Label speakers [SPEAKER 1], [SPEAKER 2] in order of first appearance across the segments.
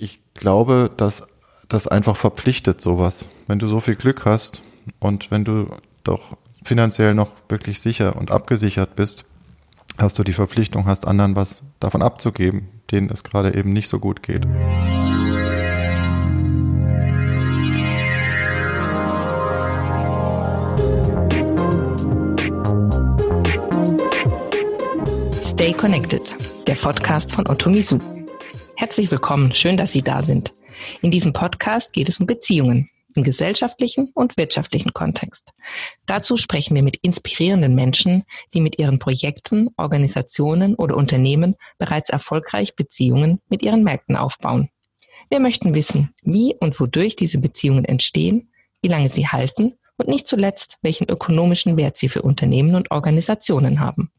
[SPEAKER 1] ich glaube, dass das einfach verpflichtet sowas. Wenn du so viel Glück hast und wenn du doch finanziell noch wirklich sicher und abgesichert bist, hast du die Verpflichtung, hast anderen was davon abzugeben, denen es gerade eben nicht so gut geht.
[SPEAKER 2] Stay Connected, der Podcast von Otto Misu. Herzlich willkommen, schön, dass Sie da sind. In diesem Podcast geht es um Beziehungen im gesellschaftlichen und wirtschaftlichen Kontext. Dazu sprechen wir mit inspirierenden Menschen, die mit ihren Projekten, Organisationen oder Unternehmen bereits erfolgreich Beziehungen mit ihren Märkten aufbauen. Wir möchten wissen, wie und wodurch diese Beziehungen entstehen, wie lange sie halten und nicht zuletzt, welchen ökonomischen Wert sie für Unternehmen und Organisationen haben.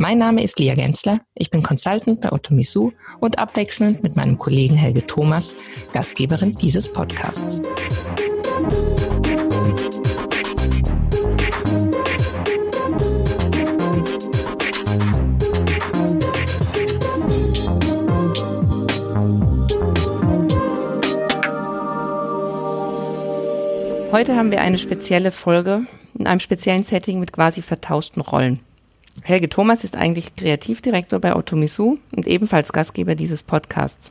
[SPEAKER 2] Mein Name ist Lia Gensler, ich bin Consultant bei Otomisu und abwechselnd mit meinem Kollegen Helge Thomas, Gastgeberin dieses Podcasts. Heute haben wir eine spezielle Folge in einem speziellen Setting mit quasi vertauschten Rollen. Helge Thomas ist eigentlich Kreativdirektor bei Otomisu und ebenfalls Gastgeber dieses Podcasts.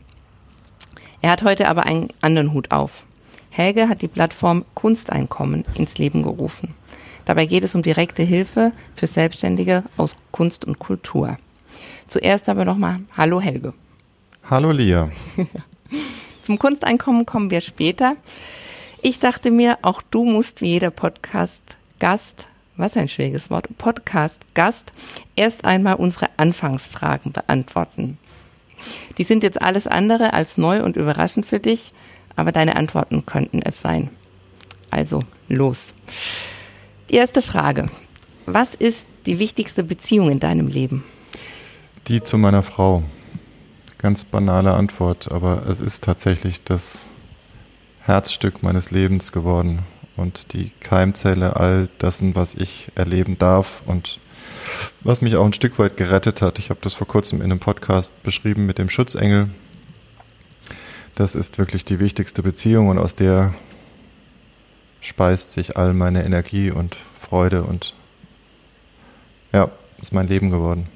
[SPEAKER 2] Er hat heute aber einen anderen Hut auf. Helge hat die Plattform Kunsteinkommen ins Leben gerufen. Dabei geht es um direkte Hilfe für Selbstständige aus Kunst und Kultur. Zuerst aber nochmal Hallo Helge.
[SPEAKER 1] Hallo Lia.
[SPEAKER 2] Zum Kunsteinkommen kommen wir später. Ich dachte mir, auch du musst wie jeder Podcast-Gast was ein schwieriges Wort, Podcast-Gast, erst einmal unsere Anfangsfragen beantworten. Die sind jetzt alles andere als neu und überraschend für dich, aber deine Antworten könnten es sein. Also, los. Die erste Frage. Was ist die wichtigste Beziehung in deinem Leben?
[SPEAKER 1] Die zu meiner Frau. Ganz banale Antwort, aber es ist tatsächlich das Herzstück meines Lebens geworden und die Keimzelle all dessen, was ich erleben darf und was mich auch ein Stück weit gerettet hat. Ich habe das vor kurzem in einem Podcast beschrieben mit dem Schutzengel. Das ist wirklich die wichtigste Beziehung und aus der speist sich all meine Energie und Freude und ja, ist mein Leben geworden.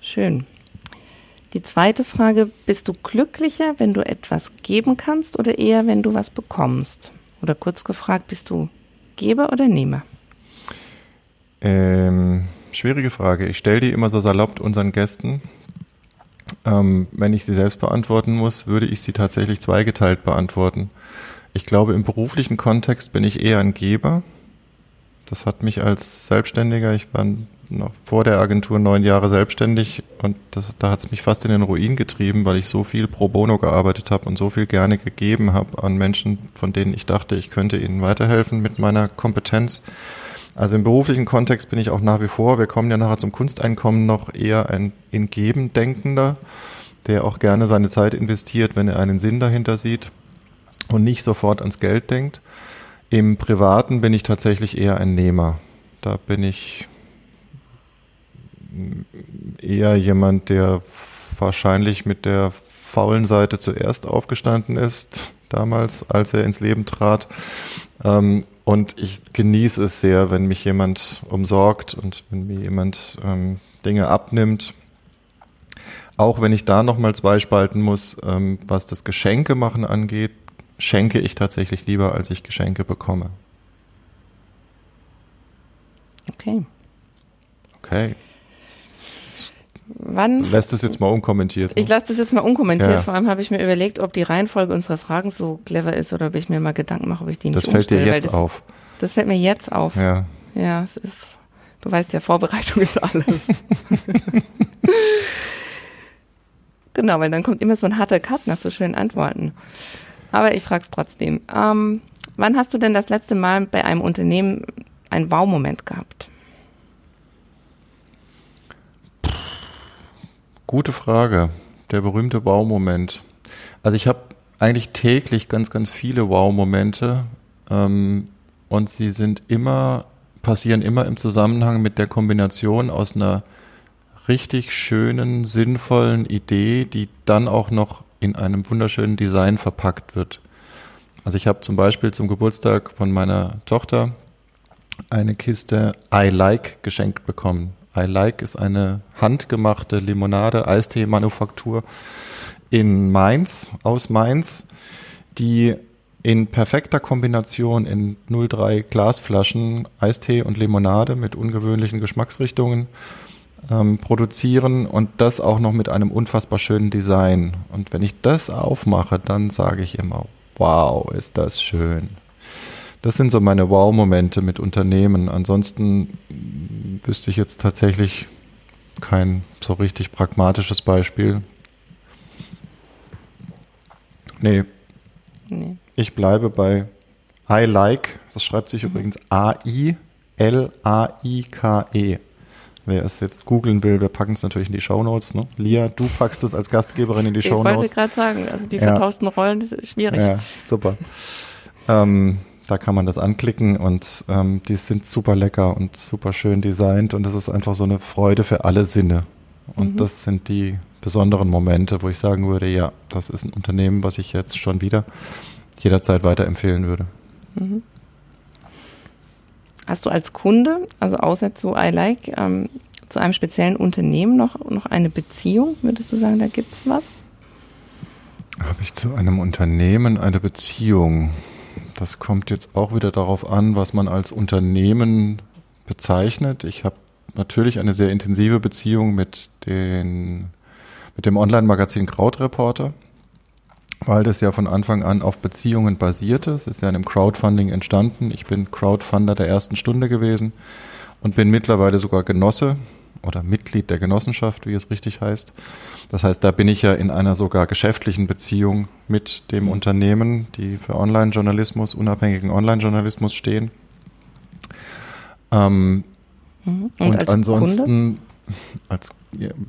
[SPEAKER 2] Schön. Die zweite Frage, bist du glücklicher, wenn du etwas geben kannst oder eher, wenn du was bekommst? Oder kurz gefragt, bist du Geber oder Nehmer?
[SPEAKER 1] Ähm, schwierige Frage. Ich stelle die immer so salopp unseren Gästen. Ähm, wenn ich sie selbst beantworten muss, würde ich sie tatsächlich zweigeteilt beantworten. Ich glaube, im beruflichen Kontext bin ich eher ein Geber. Das hat mich als Selbstständiger, ich war noch vor der Agentur neun Jahre selbstständig und das, da hat es mich fast in den Ruin getrieben, weil ich so viel pro bono gearbeitet habe und so viel gerne gegeben habe an Menschen, von denen ich dachte, ich könnte ihnen weiterhelfen mit meiner Kompetenz. Also im beruflichen Kontext bin ich auch nach wie vor, wir kommen ja nachher zum Kunsteinkommen noch eher ein in Geben denkender, der auch gerne seine Zeit investiert, wenn er einen Sinn dahinter sieht und nicht sofort ans Geld denkt. Im Privaten bin ich tatsächlich eher ein Nehmer. Da bin ich eher jemand, der wahrscheinlich mit der faulen Seite zuerst aufgestanden ist, damals, als er ins Leben trat. Ähm, und ich genieße es sehr, wenn mich jemand umsorgt und wenn mir jemand ähm, Dinge abnimmt. Auch wenn ich da nochmal zwei spalten muss, ähm, was das Geschenke machen angeht, schenke ich tatsächlich lieber, als ich Geschenke bekomme.
[SPEAKER 2] Okay.
[SPEAKER 1] Okay.
[SPEAKER 2] Wann?
[SPEAKER 1] Lässt es jetzt mal unkommentiert.
[SPEAKER 2] Ne? Ich lasse das jetzt mal unkommentiert. Ja. Vor allem habe ich mir überlegt, ob die Reihenfolge unserer Fragen so clever ist oder ob ich mir mal Gedanken mache, ob ich die nicht
[SPEAKER 1] Das fällt dir jetzt
[SPEAKER 2] das,
[SPEAKER 1] auf.
[SPEAKER 2] Das fällt mir jetzt auf.
[SPEAKER 1] Ja.
[SPEAKER 2] Ja, es ist, du weißt ja, Vorbereitung ist alles. genau, weil dann kommt immer so ein harter Cut nach so schönen Antworten. Aber ich frage es trotzdem. Ähm, wann hast du denn das letzte Mal bei einem Unternehmen einen Wow-Moment gehabt?
[SPEAKER 1] Gute Frage. Der berühmte Wow-Moment. Also ich habe eigentlich täglich ganz, ganz viele Wow-Momente ähm, und sie sind immer, passieren immer im Zusammenhang mit der Kombination aus einer richtig schönen, sinnvollen Idee, die dann auch noch in einem wunderschönen Design verpackt wird. Also ich habe zum Beispiel zum Geburtstag von meiner Tochter eine Kiste I Like geschenkt bekommen. I Like ist eine handgemachte Limonade, Eistee-Manufaktur in Mainz, aus Mainz, die in perfekter Kombination in 03 Glasflaschen Eistee und Limonade mit ungewöhnlichen Geschmacksrichtungen ähm, produzieren und das auch noch mit einem unfassbar schönen Design. Und wenn ich das aufmache, dann sage ich immer, wow, ist das schön. Das sind so meine Wow-Momente mit Unternehmen. Ansonsten wüsste ich jetzt tatsächlich kein so richtig pragmatisches Beispiel. Nee. nee. Ich bleibe bei I like. Das schreibt sich mhm. übrigens A-I-L-A-I-K-E. Wer es jetzt googeln will, wir packen es natürlich in die Shownotes. Ne? Lia, du packst es als Gastgeberin in die Shownotes. Ich wollte
[SPEAKER 3] gerade sagen, also die ja. vertauschten Rollen, das ist schwierig.
[SPEAKER 1] Ja, super. ähm, da kann man das anklicken und ähm, die sind super lecker und super schön designt und das ist einfach so eine Freude für alle Sinne. Und mhm. das sind die besonderen Momente, wo ich sagen würde, ja, das ist ein Unternehmen, was ich jetzt schon wieder jederzeit weiterempfehlen würde. Mhm.
[SPEAKER 3] Hast du als Kunde, also außer zu iLike, ähm, zu einem speziellen Unternehmen noch, noch eine Beziehung? Würdest du sagen, da gibt es was?
[SPEAKER 1] Habe ich zu einem Unternehmen eine Beziehung? Das kommt jetzt auch wieder darauf an, was man als Unternehmen bezeichnet. Ich habe natürlich eine sehr intensive Beziehung mit, den, mit dem Online-Magazin Krautreporter weil das ja von Anfang an auf Beziehungen basierte. Es ist ja in einem Crowdfunding entstanden. Ich bin Crowdfunder der ersten Stunde gewesen und bin mittlerweile sogar Genosse oder Mitglied der Genossenschaft, wie es richtig heißt. Das heißt, da bin ich ja in einer sogar geschäftlichen Beziehung mit dem Unternehmen, die für Online-Journalismus, unabhängigen Online-Journalismus stehen. Ähm, mhm. Und, und ansonsten Kunde? als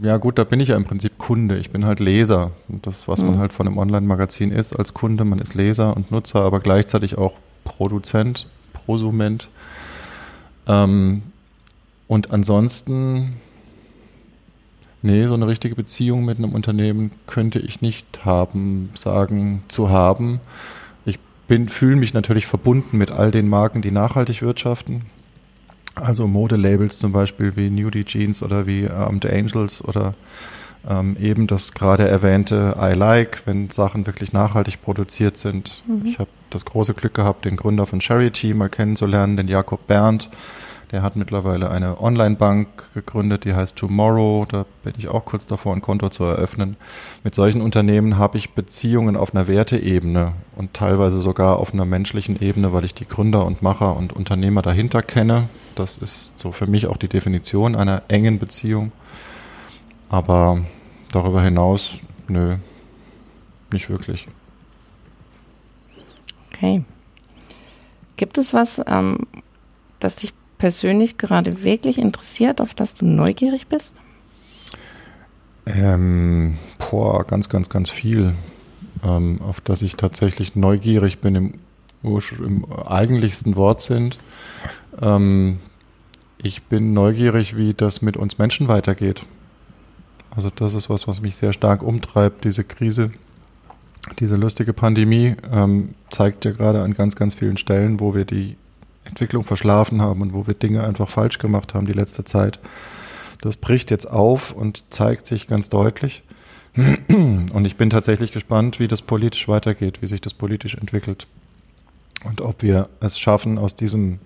[SPEAKER 1] ja gut, da bin ich ja im Prinzip Kunde. Ich bin halt Leser. Und das, was mhm. man halt von einem Online-Magazin ist als Kunde, man ist Leser und Nutzer, aber gleichzeitig auch Produzent, Prosument. Ähm, und ansonsten, nee, so eine richtige Beziehung mit einem Unternehmen könnte ich nicht haben, sagen, zu haben. Ich bin, fühle mich natürlich verbunden mit all den Marken, die nachhaltig wirtschaften. Also Modelabels zum Beispiel wie Nudie Jeans oder wie ähm, The Angels oder ähm, eben das gerade erwähnte I Like, wenn Sachen wirklich nachhaltig produziert sind. Mhm. Ich habe das große Glück gehabt, den Gründer von Charity mal kennenzulernen, den Jakob Berndt. Der hat mittlerweile eine Online-Bank gegründet, die heißt Tomorrow. Da bin ich auch kurz davor, ein Konto zu eröffnen. Mit solchen Unternehmen habe ich Beziehungen auf einer Werteebene und teilweise sogar auf einer menschlichen Ebene, weil ich die Gründer und Macher und Unternehmer dahinter kenne. Das ist so für mich auch die Definition einer engen Beziehung. Aber darüber hinaus, nö, nicht wirklich.
[SPEAKER 3] Okay. Gibt es was, ähm, das dich persönlich gerade wirklich interessiert, auf das du neugierig bist?
[SPEAKER 1] Ähm, boah, ganz, ganz, ganz viel. Ähm, auf das ich tatsächlich neugierig bin im, im eigentlichsten Wortsinn. Ähm, ich bin neugierig, wie das mit uns Menschen weitergeht. Also das ist was, was mich sehr stark umtreibt. Diese Krise, diese lustige Pandemie ähm, zeigt ja gerade an ganz, ganz vielen Stellen, wo wir die Entwicklung verschlafen haben und wo wir Dinge einfach falsch gemacht haben die letzte Zeit. Das bricht jetzt auf und zeigt sich ganz deutlich. Und ich bin tatsächlich gespannt, wie das politisch weitergeht, wie sich das politisch entwickelt. Und ob wir es schaffen, aus diesem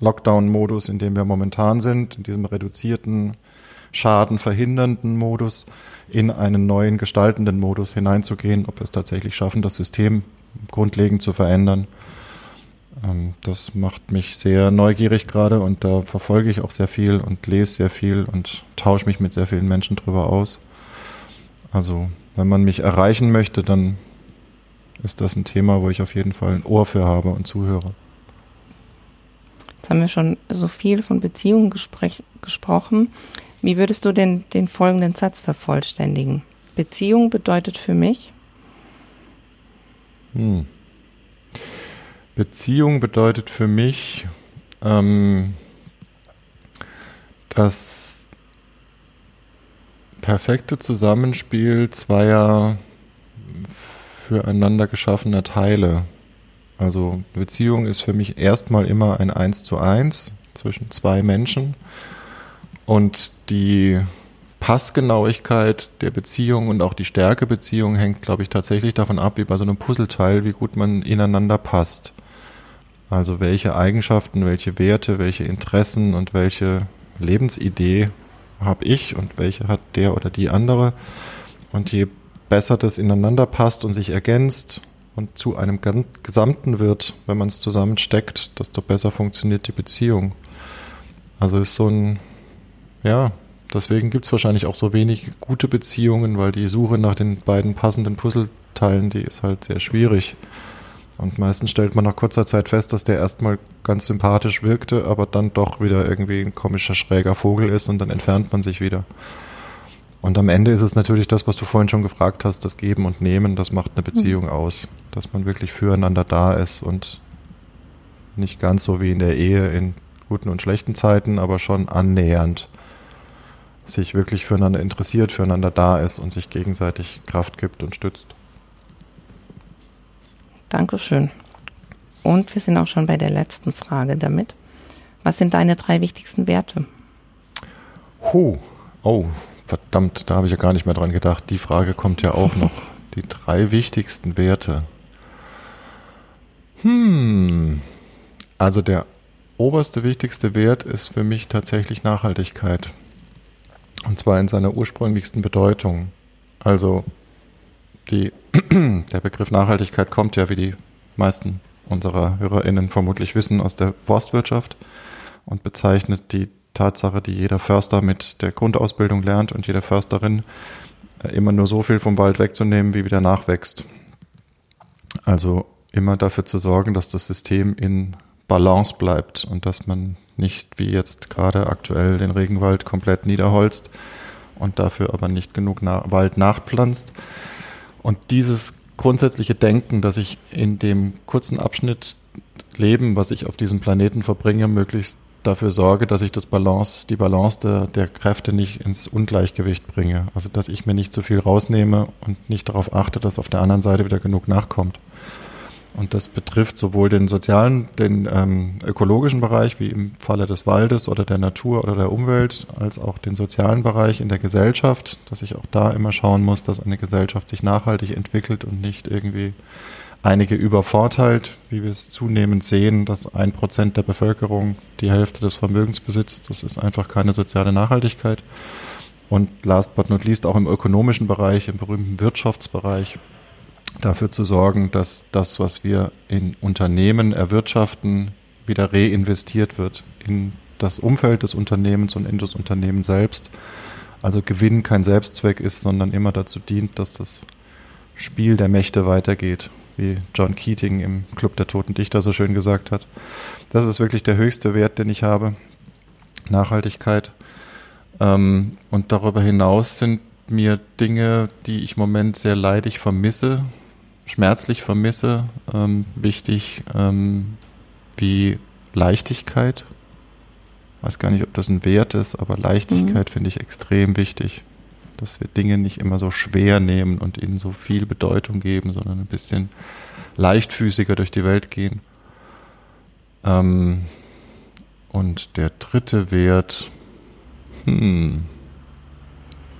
[SPEAKER 1] Lockdown-Modus, in dem wir momentan sind, in diesem reduzierten, Schaden verhindernden Modus, in einen neuen gestaltenden Modus hineinzugehen, ob wir es tatsächlich schaffen, das System grundlegend zu verändern das macht mich sehr neugierig gerade und da verfolge ich auch sehr viel und lese sehr viel und tausche mich mit sehr vielen Menschen drüber aus. Also, wenn man mich erreichen möchte, dann ist das ein Thema, wo ich auf jeden Fall ein Ohr für habe und zuhöre.
[SPEAKER 3] Jetzt haben wir schon so viel von Beziehungen gesprochen. Wie würdest du denn den folgenden Satz vervollständigen? Beziehung bedeutet für mich?
[SPEAKER 1] Hm. Beziehung bedeutet für mich, ähm, dass perfekte Zusammenspiel zweier füreinander geschaffener Teile. Also Beziehung ist für mich erstmal immer ein Eins zu eins zwischen zwei Menschen und die Passgenauigkeit der Beziehung und auch die Stärke Beziehung hängt, glaube ich, tatsächlich davon ab, wie bei so einem Puzzleteil, wie gut man ineinander passt. Also welche Eigenschaften, welche Werte, welche Interessen und welche Lebensidee habe ich und welche hat der oder die andere. Und je besser das ineinander passt und sich ergänzt und zu einem Gesamten wird, wenn man es zusammensteckt, desto besser funktioniert die Beziehung. Also ist so ein, ja, deswegen gibt es wahrscheinlich auch so wenig gute Beziehungen, weil die Suche nach den beiden passenden Puzzleteilen, die ist halt sehr schwierig. Und meistens stellt man nach kurzer Zeit fest, dass der erstmal ganz sympathisch wirkte, aber dann doch wieder irgendwie ein komischer, schräger Vogel ist und dann entfernt man sich wieder. Und am Ende ist es natürlich das, was du vorhin schon gefragt hast, das Geben und Nehmen, das macht eine Beziehung mhm. aus. Dass man wirklich füreinander da ist und nicht ganz so wie in der Ehe in guten und schlechten Zeiten, aber schon annähernd sich wirklich füreinander interessiert, füreinander da ist und sich gegenseitig Kraft gibt und stützt.
[SPEAKER 3] Dankeschön. Und wir sind auch schon bei der letzten Frage damit. Was sind deine drei wichtigsten Werte?
[SPEAKER 1] Huh. Oh, Verdammt, da habe ich ja gar nicht mehr dran gedacht. Die Frage kommt ja auch noch. Die drei wichtigsten Werte. Hm. Also der oberste wichtigste Wert ist für mich tatsächlich Nachhaltigkeit. Und zwar in seiner ursprünglichsten Bedeutung. Also die, der Begriff Nachhaltigkeit kommt ja, wie die meisten unserer HörerInnen vermutlich wissen, aus der Forstwirtschaft und bezeichnet die Tatsache, die jeder Förster mit der Grundausbildung lernt und jede Försterin, äh, immer nur so viel vom Wald wegzunehmen, wie wieder nachwächst. Also immer dafür zu sorgen, dass das System in Balance bleibt und dass man nicht wie jetzt gerade aktuell den Regenwald komplett niederholzt und dafür aber nicht genug Wald nachpflanzt. Und dieses grundsätzliche Denken, dass ich in dem kurzen Abschnitt Leben, was ich auf diesem Planeten verbringe, möglichst dafür sorge, dass ich das Balance, die Balance der, der Kräfte nicht ins Ungleichgewicht bringe. Also dass ich mir nicht zu viel rausnehme und nicht darauf achte, dass auf der anderen Seite wieder genug nachkommt. Und das betrifft sowohl den sozialen, den ähm, ökologischen Bereich, wie im Falle des Waldes oder der Natur oder der Umwelt, als auch den sozialen Bereich in der Gesellschaft, dass ich auch da immer schauen muss, dass eine Gesellschaft sich nachhaltig entwickelt und nicht irgendwie einige übervorteilt, wie wir es zunehmend sehen, dass ein Prozent der Bevölkerung die Hälfte des Vermögens besitzt. Das ist einfach keine soziale Nachhaltigkeit. Und last but not least auch im ökonomischen Bereich, im berühmten Wirtschaftsbereich, dafür zu sorgen, dass das, was wir in Unternehmen erwirtschaften, wieder reinvestiert wird in das Umfeld des Unternehmens und in das Unternehmen selbst. Also Gewinn kein Selbstzweck ist, sondern immer dazu dient, dass das Spiel der Mächte weitergeht wie John Keating im Club der Toten Dichter so schön gesagt hat. Das ist wirklich der höchste Wert, den ich habe. Nachhaltigkeit. Ähm, und darüber hinaus sind mir Dinge, die ich im Moment sehr leidig vermisse, schmerzlich vermisse, ähm, wichtig, ähm, wie Leichtigkeit. Ich weiß gar nicht, ob das ein Wert ist, aber Leichtigkeit mhm. finde ich extrem wichtig dass wir Dinge nicht immer so schwer nehmen und ihnen so viel Bedeutung geben, sondern ein bisschen leichtfüßiger durch die Welt gehen. Ähm, und der dritte Wert, hm,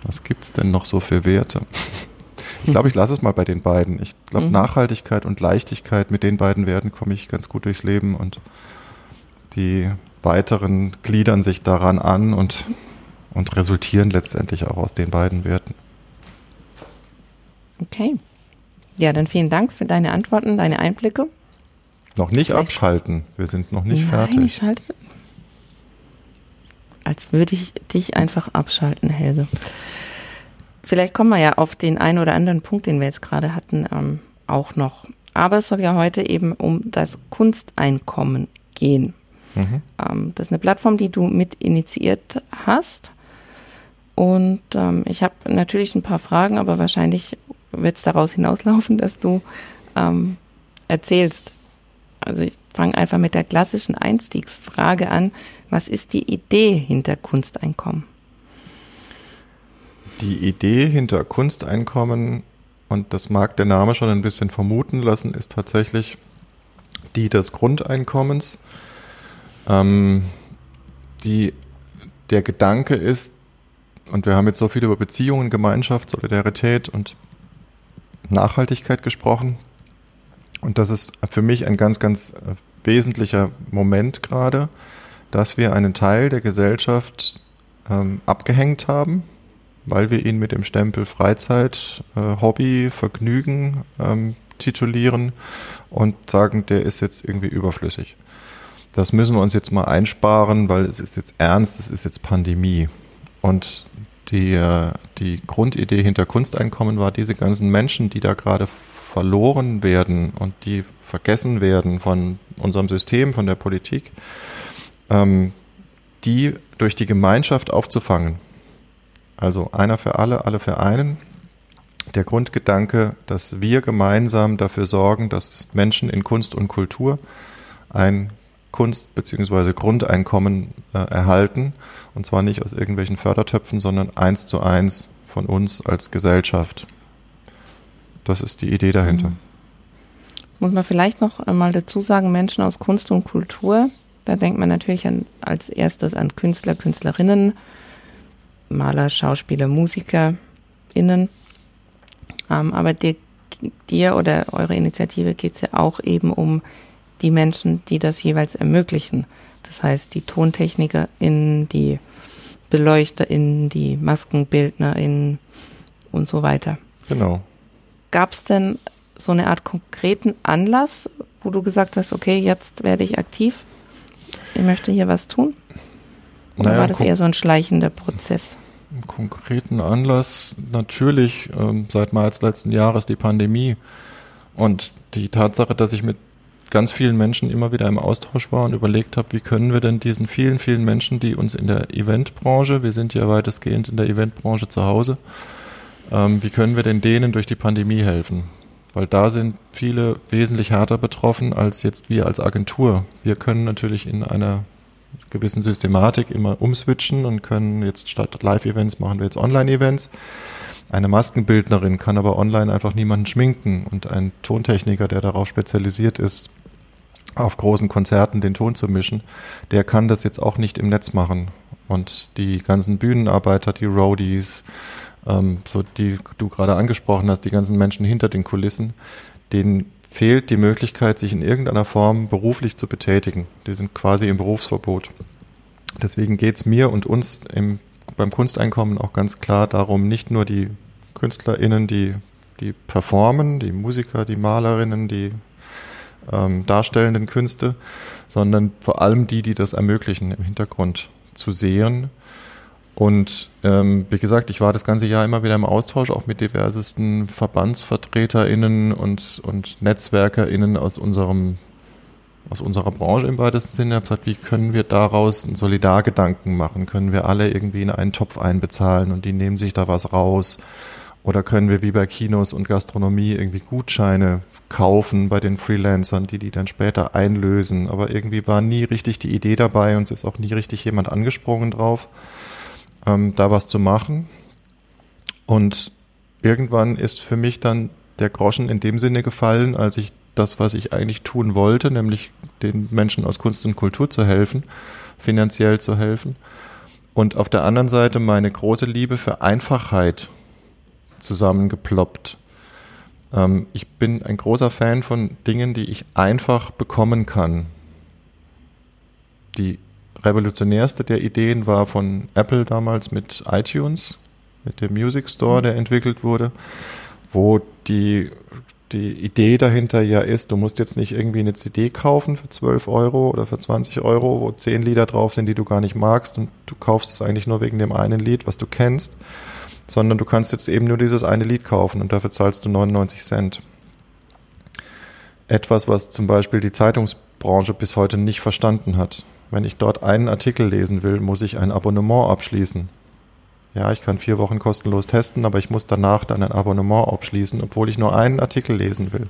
[SPEAKER 1] was gibt es denn noch so für Werte? Ich glaube, ich lasse es mal bei den beiden. Ich glaube, mhm. Nachhaltigkeit und Leichtigkeit, mit den beiden Werten komme ich ganz gut durchs Leben und die weiteren gliedern sich daran an und und resultieren letztendlich auch aus den beiden Werten.
[SPEAKER 3] Okay. Ja, dann vielen Dank für deine Antworten, deine Einblicke.
[SPEAKER 1] Noch nicht Vielleicht. abschalten. Wir sind noch nicht Nein, fertig. Ich schalte.
[SPEAKER 3] Als würde ich dich einfach abschalten, Helge. Vielleicht kommen wir ja auf den einen oder anderen Punkt, den wir jetzt gerade hatten, ähm, auch noch. Aber es soll ja heute eben um das Kunsteinkommen gehen. Mhm. Ähm, das ist eine Plattform, die du mit initiiert hast. Und ähm, ich habe natürlich ein paar Fragen, aber wahrscheinlich wird es daraus hinauslaufen, dass du ähm, erzählst. Also ich fange einfach mit der klassischen Einstiegsfrage an. Was ist die Idee hinter Kunsteinkommen?
[SPEAKER 1] Die Idee hinter Kunsteinkommen, und das mag der Name schon ein bisschen vermuten lassen, ist tatsächlich die des Grundeinkommens. Ähm, die, der Gedanke ist, und wir haben jetzt so viel über Beziehungen, Gemeinschaft, Solidarität und Nachhaltigkeit gesprochen. Und das ist für mich ein ganz, ganz äh, wesentlicher Moment gerade, dass wir einen Teil der Gesellschaft ähm, abgehängt haben, weil wir ihn mit dem Stempel Freizeit, äh, Hobby, Vergnügen ähm, titulieren und sagen, der ist jetzt irgendwie überflüssig. Das müssen wir uns jetzt mal einsparen, weil es ist jetzt ernst, es ist jetzt Pandemie. Und die, äh, die Grundidee hinter Kunsteinkommen war, diese ganzen Menschen, die da gerade verloren werden und die vergessen werden von unserem System, von der Politik, ähm, die durch die Gemeinschaft aufzufangen. Also einer für alle, alle für einen. Der Grundgedanke, dass wir gemeinsam dafür sorgen, dass Menschen in Kunst und Kultur ein Kunst- bzw. Grundeinkommen äh, erhalten. Und zwar nicht aus irgendwelchen Fördertöpfen, sondern eins zu eins von uns als Gesellschaft. Das ist die Idee dahinter.
[SPEAKER 2] Das muss man vielleicht noch einmal dazu sagen, Menschen aus Kunst und Kultur, da denkt man natürlich an, als erstes an Künstler, Künstlerinnen, Maler, Schauspieler, MusikerInnen. Ähm, aber dir, dir oder eure Initiative geht es ja auch eben um die Menschen, die das jeweils ermöglichen. Das heißt, die TontechnikerInnen, die BeleuchterInnen, die MaskenbildnerInnen und so weiter.
[SPEAKER 1] Genau.
[SPEAKER 2] Gab es denn so eine Art konkreten Anlass, wo du gesagt hast, okay, jetzt werde ich aktiv, ich möchte hier was tun? Oder naja, war das eher so ein schleichender Prozess?
[SPEAKER 1] Im konkreten Anlass natürlich ähm, seit März letzten Jahres die Pandemie und die Tatsache, dass ich mit ganz vielen Menschen immer wieder im Austausch war und überlegt habe, wie können wir denn diesen vielen, vielen Menschen, die uns in der Eventbranche, wir sind ja weitestgehend in der Eventbranche zu Hause, ähm, wie können wir denn denen durch die Pandemie helfen? Weil da sind viele wesentlich härter betroffen als jetzt wir als Agentur. Wir können natürlich in einer gewissen Systematik immer umswitchen und können jetzt statt Live-Events machen wir jetzt Online-Events. Eine Maskenbildnerin kann aber online einfach niemanden schminken und ein Tontechniker, der darauf spezialisiert ist, auf großen Konzerten den Ton zu mischen, der kann das jetzt auch nicht im Netz machen. Und die ganzen Bühnenarbeiter, die Roadies, ähm, so die du gerade angesprochen hast, die ganzen Menschen hinter den Kulissen, denen fehlt die Möglichkeit, sich in irgendeiner Form beruflich zu betätigen. Die sind quasi im Berufsverbot. Deswegen geht es mir und uns im, beim Kunsteinkommen auch ganz klar darum, nicht nur die KünstlerInnen, die, die performen, die Musiker, die Malerinnen, die ähm, darstellenden Künste, sondern vor allem die, die das ermöglichen, im Hintergrund zu sehen. Und ähm, wie gesagt, ich war das ganze Jahr immer wieder im Austausch, auch mit diversesten VerbandsvertreterInnen und, und NetzwerkerInnen aus unserem aus unserer Branche im weitesten Sinne. Ich habe gesagt, wie können wir daraus einen Solidargedanken machen? Können wir alle irgendwie in einen Topf einbezahlen und die nehmen sich da was raus? Oder können wir wie bei Kinos und Gastronomie irgendwie Gutscheine kaufen bei den Freelancern, die die dann später einlösen. Aber irgendwie war nie richtig die Idee dabei und es ist auch nie richtig jemand angesprungen drauf, ähm, da was zu machen. Und irgendwann ist für mich dann der Groschen in dem Sinne gefallen, als ich das, was ich eigentlich tun wollte, nämlich den Menschen aus Kunst und Kultur zu helfen, finanziell zu helfen. Und auf der anderen Seite meine große Liebe für Einfachheit zusammengeploppt. Ähm, ich bin ein großer Fan von Dingen, die ich einfach bekommen kann. Die revolutionärste der Ideen war von Apple damals mit iTunes, mit dem Music Store, der entwickelt wurde, wo die, die Idee dahinter ja ist, du musst jetzt nicht irgendwie eine CD kaufen für 12 Euro oder für 20 Euro, wo 10 Lieder drauf sind, die du gar nicht magst und du kaufst es eigentlich nur wegen dem einen Lied, was du kennst, sondern du kannst jetzt eben nur dieses eine Lied kaufen und dafür zahlst du 99 Cent. Etwas, was zum Beispiel die Zeitungsbranche bis heute nicht verstanden hat. Wenn ich dort einen Artikel lesen will, muss ich ein Abonnement abschließen. Ja, ich kann vier Wochen kostenlos testen, aber ich muss danach dann ein Abonnement abschließen, obwohl ich nur einen Artikel lesen will.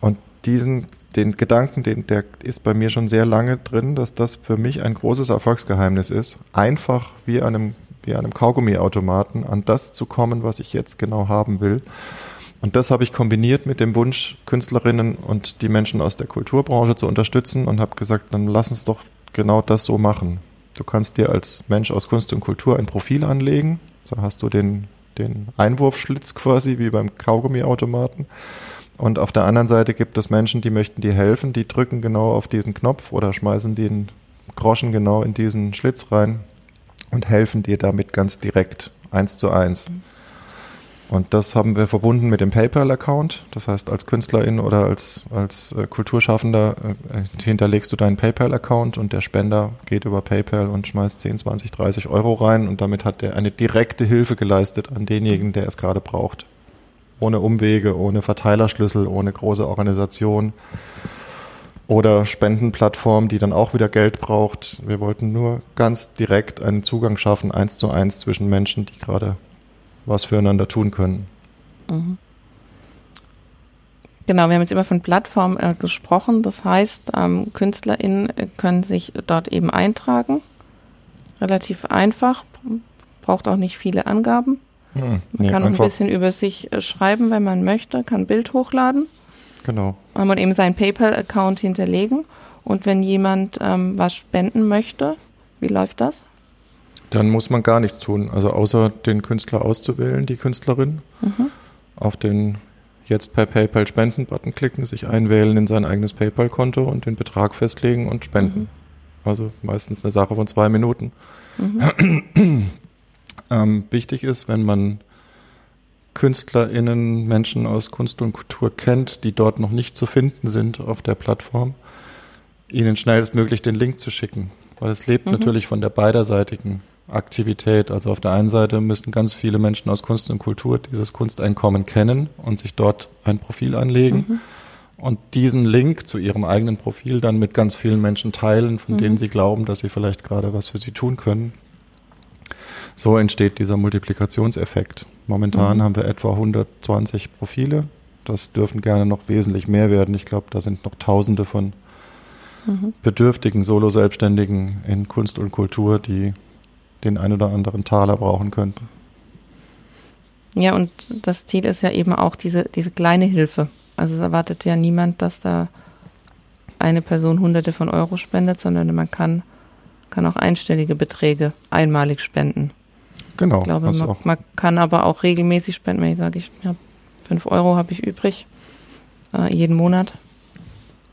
[SPEAKER 1] Und diesen, den Gedanken, den, der ist bei mir schon sehr lange drin, dass das für mich ein großes Erfolgsgeheimnis ist, einfach wie an einem wie einem Kaugummiautomaten, an das zu kommen, was ich jetzt genau haben will. Und das habe ich kombiniert mit dem Wunsch, Künstlerinnen und die Menschen aus der Kulturbranche zu unterstützen und habe gesagt, dann lass uns doch genau das so machen. Du kannst dir als Mensch aus Kunst und Kultur ein Profil anlegen. Da hast du den, den Einwurfschlitz quasi wie beim Kaugummiautomaten. Und auf der anderen Seite gibt es Menschen, die möchten dir helfen, die drücken genau auf diesen Knopf oder schmeißen den Groschen genau in diesen Schlitz rein und helfen dir damit ganz direkt, eins zu eins. Und das haben wir verbunden mit dem PayPal-Account. Das heißt, als Künstlerin oder als, als äh, Kulturschaffender äh, hinterlegst du deinen PayPal-Account und der Spender geht über PayPal und schmeißt 10, 20, 30 Euro rein und damit hat er eine direkte Hilfe geleistet an denjenigen, der es gerade braucht. Ohne Umwege, ohne Verteilerschlüssel, ohne große Organisation oder Spendenplattform, die dann auch wieder Geld braucht. Wir wollten nur ganz direkt einen Zugang schaffen, eins zu eins zwischen Menschen, die gerade was füreinander tun können. Mhm.
[SPEAKER 2] Genau, wir haben jetzt immer von Plattform äh, gesprochen. Das heißt, ähm, KünstlerInnen können sich dort eben eintragen. Relativ einfach, braucht auch nicht viele Angaben. Hm, man nee, kann ein bisschen über sich äh, schreiben, wenn man möchte, kann Bild hochladen.
[SPEAKER 1] Genau.
[SPEAKER 2] Man muss eben seinen PayPal-Account hinterlegen. Und wenn jemand ähm, was spenden möchte, wie läuft das?
[SPEAKER 1] Dann muss man gar nichts tun. Also außer den Künstler auszuwählen, die Künstlerin, mhm. auf den jetzt per PayPal Spenden-Button klicken, sich einwählen in sein eigenes PayPal-Konto und den Betrag festlegen und spenden. Mhm. Also meistens eine Sache von zwei Minuten. Mhm. ähm, wichtig ist, wenn man KünstlerInnen, Menschen aus Kunst und Kultur kennt, die dort noch nicht zu finden sind auf der Plattform, ihnen schnellstmöglich den Link zu schicken. Weil es lebt mhm. natürlich von der beiderseitigen Aktivität. Also auf der einen Seite müssen ganz viele Menschen aus Kunst und Kultur dieses Kunsteinkommen kennen und sich dort ein Profil anlegen mhm. und diesen Link zu ihrem eigenen Profil dann mit ganz vielen Menschen teilen, von mhm. denen sie glauben, dass sie vielleicht gerade was für sie tun können. So entsteht dieser Multiplikationseffekt. Momentan mhm. haben wir etwa 120 Profile. Das dürfen gerne noch wesentlich mehr werden. Ich glaube, da sind noch Tausende von mhm. bedürftigen Solo-Selbstständigen in Kunst und Kultur, die den ein oder anderen Taler brauchen könnten.
[SPEAKER 2] Ja, und das Ziel ist ja eben auch diese, diese kleine Hilfe. Also es erwartet ja niemand, dass da eine Person hunderte von Euro spendet, sondern man kann, kann auch einstellige Beträge einmalig spenden.
[SPEAKER 1] Genau.
[SPEAKER 2] Ich glaube, man, man, kann aber auch regelmäßig spenden, wenn ich sage, ich habe fünf Euro habe ich übrig, äh, jeden Monat.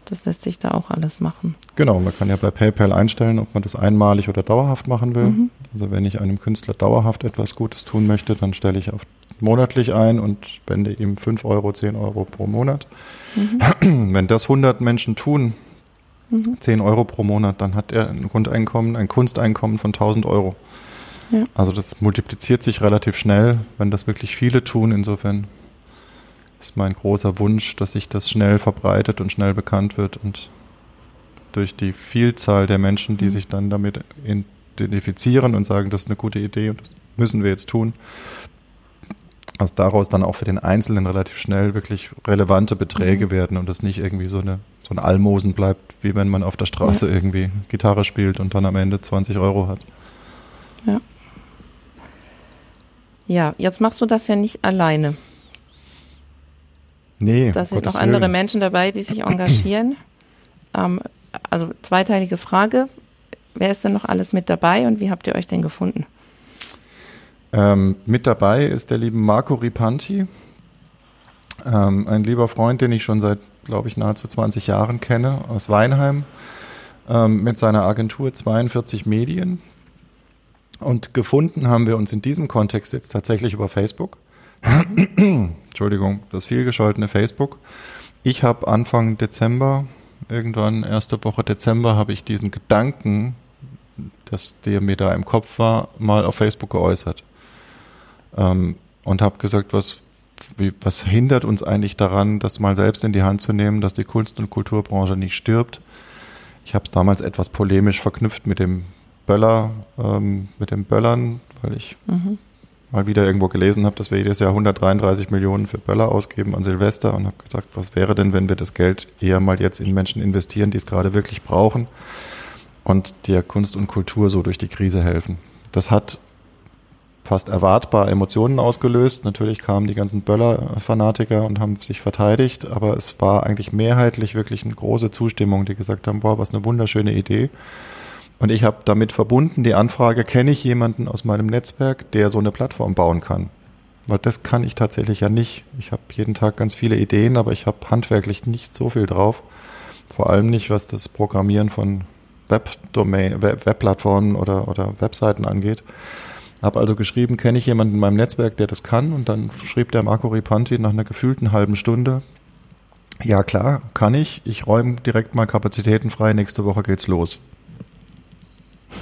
[SPEAKER 2] Das lässt sich da auch alles machen.
[SPEAKER 1] Genau, man kann ja bei PayPal einstellen, ob man das einmalig oder dauerhaft machen will. Mhm. Also wenn ich einem Künstler dauerhaft etwas Gutes tun möchte, dann stelle ich auf monatlich ein und spende ihm 5 Euro, 10 Euro pro Monat. Mhm. Wenn das 100 Menschen tun, mhm. 10 Euro pro Monat, dann hat er ein Grundeinkommen, ein Kunsteinkommen von 1000 Euro. Ja. Also das multipliziert sich relativ schnell, wenn das wirklich viele tun. Insofern ist mein großer Wunsch, dass sich das schnell verbreitet und schnell bekannt wird und durch die Vielzahl der Menschen, die mhm. sich dann damit identifizieren und sagen, das ist eine gute Idee und das müssen wir jetzt tun, dass daraus dann auch für den Einzelnen relativ schnell wirklich relevante Beträge mhm. werden und das nicht irgendwie so, eine, so ein Almosen bleibt, wie wenn man auf der Straße ja. irgendwie Gitarre spielt und dann am Ende 20 Euro hat.
[SPEAKER 2] Ja. Ja, jetzt machst du das ja nicht alleine.
[SPEAKER 1] Nee.
[SPEAKER 2] Da sind noch andere Willen. Menschen dabei, die sich engagieren. ähm, also zweiteilige Frage. Wer ist denn noch alles mit dabei und wie habt ihr euch denn gefunden?
[SPEAKER 1] Ähm, mit dabei ist der liebe Marco Ripanti, ähm, ein lieber Freund, den ich schon seit, glaube ich, nahezu 20 Jahren kenne, aus Weinheim, ähm, mit seiner Agentur 42 Medien. Und gefunden haben wir uns in diesem Kontext jetzt tatsächlich über Facebook. Entschuldigung, das vielgescholtene Facebook. Ich habe Anfang Dezember, irgendwann erste Woche Dezember, habe ich diesen Gedanken, dass der mir da im Kopf war, mal auf Facebook geäußert. Ähm, und habe gesagt, was, wie, was hindert uns eigentlich daran, das mal selbst in die Hand zu nehmen, dass die Kunst- und Kulturbranche nicht stirbt. Ich habe es damals etwas polemisch verknüpft mit dem Böller, ähm, mit dem Böllern, weil ich mhm mal wieder irgendwo gelesen habe, dass wir jedes Jahr 133 Millionen für Böller ausgeben an Silvester und habe gedacht, was wäre denn, wenn wir das Geld eher mal jetzt in Menschen investieren, die es gerade wirklich brauchen und der Kunst und Kultur so durch die Krise helfen. Das hat fast erwartbar Emotionen ausgelöst. Natürlich kamen die ganzen Böller-Fanatiker und haben sich verteidigt, aber es war eigentlich mehrheitlich wirklich eine große Zustimmung, die gesagt haben, boah, was eine wunderschöne Idee. Und ich habe damit verbunden die Anfrage, kenne ich jemanden aus meinem Netzwerk, der so eine Plattform bauen kann? Weil das kann ich tatsächlich ja nicht. Ich habe jeden Tag ganz viele Ideen, aber ich habe handwerklich nicht so viel drauf. Vor allem nicht, was das Programmieren von Webdomain, Webplattformen oder, oder Webseiten angeht. Habe also geschrieben, kenne ich jemanden in meinem Netzwerk, der das kann? Und dann schrieb der Marco Ripanti nach einer gefühlten halben Stunde, ja klar, kann ich. Ich räume direkt mal Kapazitäten frei. Nächste Woche geht's los.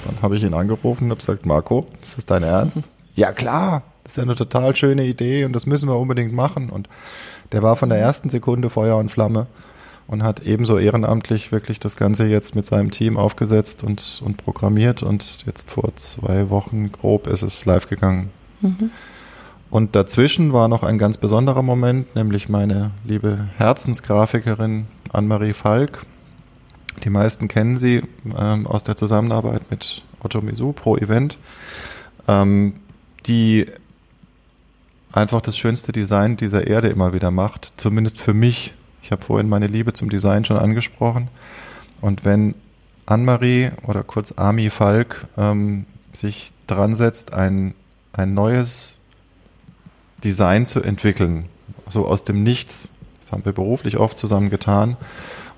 [SPEAKER 1] Dann habe ich ihn angerufen und habe gesagt, Marco, ist das dein Ernst? ja klar, das ist ja eine total schöne Idee und das müssen wir unbedingt machen. Und der war von der ersten Sekunde Feuer und Flamme und hat ebenso ehrenamtlich wirklich das Ganze jetzt mit seinem Team aufgesetzt und, und programmiert und jetzt vor zwei Wochen grob ist es live gegangen. Mhm. Und dazwischen war noch ein ganz besonderer Moment, nämlich meine liebe Herzensgrafikerin Anne-Marie Falk. Die meisten kennen sie ähm, aus der Zusammenarbeit mit Otto Misu pro Event, ähm, die einfach das schönste Design dieser Erde immer wieder macht, zumindest für mich ich habe vorhin meine Liebe zum Design schon angesprochen. Und wenn Anne-Marie oder kurz Ami Falk ähm, sich dran setzt, ein, ein neues Design zu entwickeln, so aus dem Nichts, das haben wir beruflich oft zusammen getan.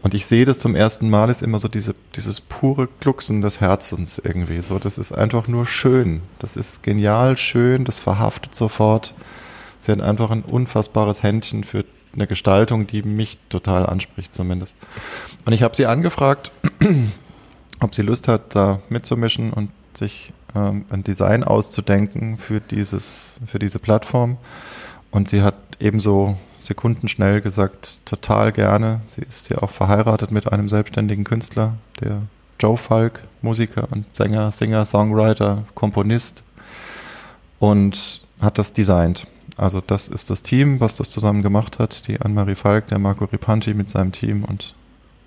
[SPEAKER 1] Und ich sehe das zum ersten Mal, ist immer so diese, dieses pure Glucksen des Herzens irgendwie. So, das ist einfach nur schön. Das ist genial schön, das verhaftet sofort. Sie hat einfach ein unfassbares Händchen für eine Gestaltung, die mich total anspricht zumindest. Und ich habe sie angefragt, ob sie Lust hat, da mitzumischen und sich ähm, ein Design auszudenken für dieses, für diese Plattform. Und sie hat ebenso sekundenschnell gesagt, total gerne. Sie ist ja auch verheiratet mit einem selbstständigen Künstler, der Joe Falk, Musiker und Sänger, Singer, Songwriter, Komponist und hat das designt. Also das ist das Team, was das zusammen gemacht hat. Die Anne-Marie Falk, der Marco Ripanti mit seinem Team und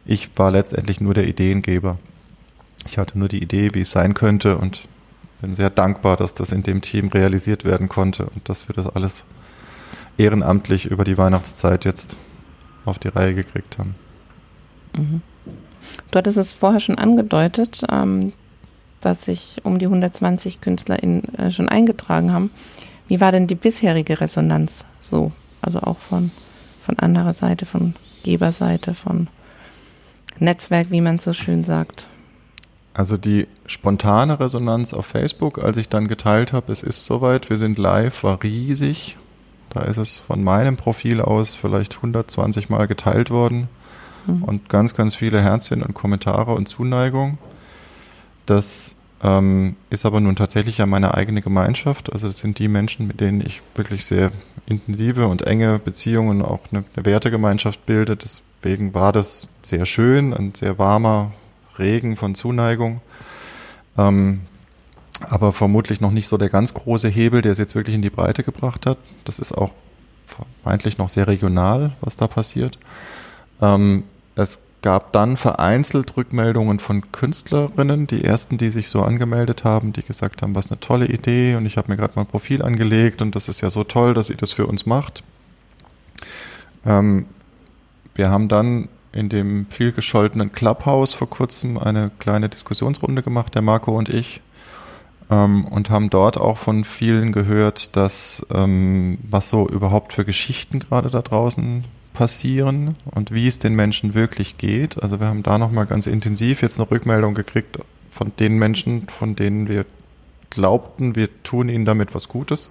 [SPEAKER 1] ich war letztendlich nur der Ideengeber. Ich hatte nur die Idee, wie es sein könnte und bin sehr dankbar, dass das in dem Team realisiert werden konnte und dass wir das alles ehrenamtlich über die Weihnachtszeit jetzt auf die Reihe gekriegt haben.
[SPEAKER 2] Mhm. Du hattest es vorher schon angedeutet, ähm, dass sich um die 120 Künstler in, äh, schon eingetragen haben. Wie war denn die bisherige Resonanz so? Also auch von, von anderer Seite, von Geberseite, von Netzwerk, wie man so schön sagt.
[SPEAKER 1] Also die spontane Resonanz auf Facebook, als ich dann geteilt habe, es ist soweit, wir sind live, war riesig. Da ist es von meinem Profil aus vielleicht 120 Mal geteilt worden mhm. und ganz, ganz viele Herzchen und Kommentare und Zuneigung. Das ähm, ist aber nun tatsächlich ja meine eigene Gemeinschaft. Also das sind die Menschen, mit denen ich wirklich sehr intensive und enge Beziehungen, auch eine, eine Wertegemeinschaft bilde. Deswegen war das sehr schön, ein sehr warmer Regen von Zuneigung. Ähm, aber vermutlich noch nicht so der ganz große Hebel, der es jetzt wirklich in die Breite gebracht hat. Das ist auch vermeintlich noch sehr regional, was da passiert. Ähm, es gab dann vereinzelt Rückmeldungen von Künstlerinnen, die ersten, die sich so angemeldet haben, die gesagt haben, was eine tolle Idee und ich habe mir gerade mal ein Profil angelegt und das ist ja so toll, dass ihr das für uns macht. Ähm, wir haben dann in dem viel gescholtenen Clubhouse vor kurzem eine kleine Diskussionsrunde gemacht, der Marco und ich, ähm, und haben dort auch von vielen gehört, dass ähm, was so überhaupt für Geschichten gerade da draußen passieren und wie es den Menschen wirklich geht. Also wir haben da nochmal ganz intensiv jetzt eine Rückmeldung gekriegt von den Menschen, von denen wir glaubten, wir tun ihnen damit was Gutes.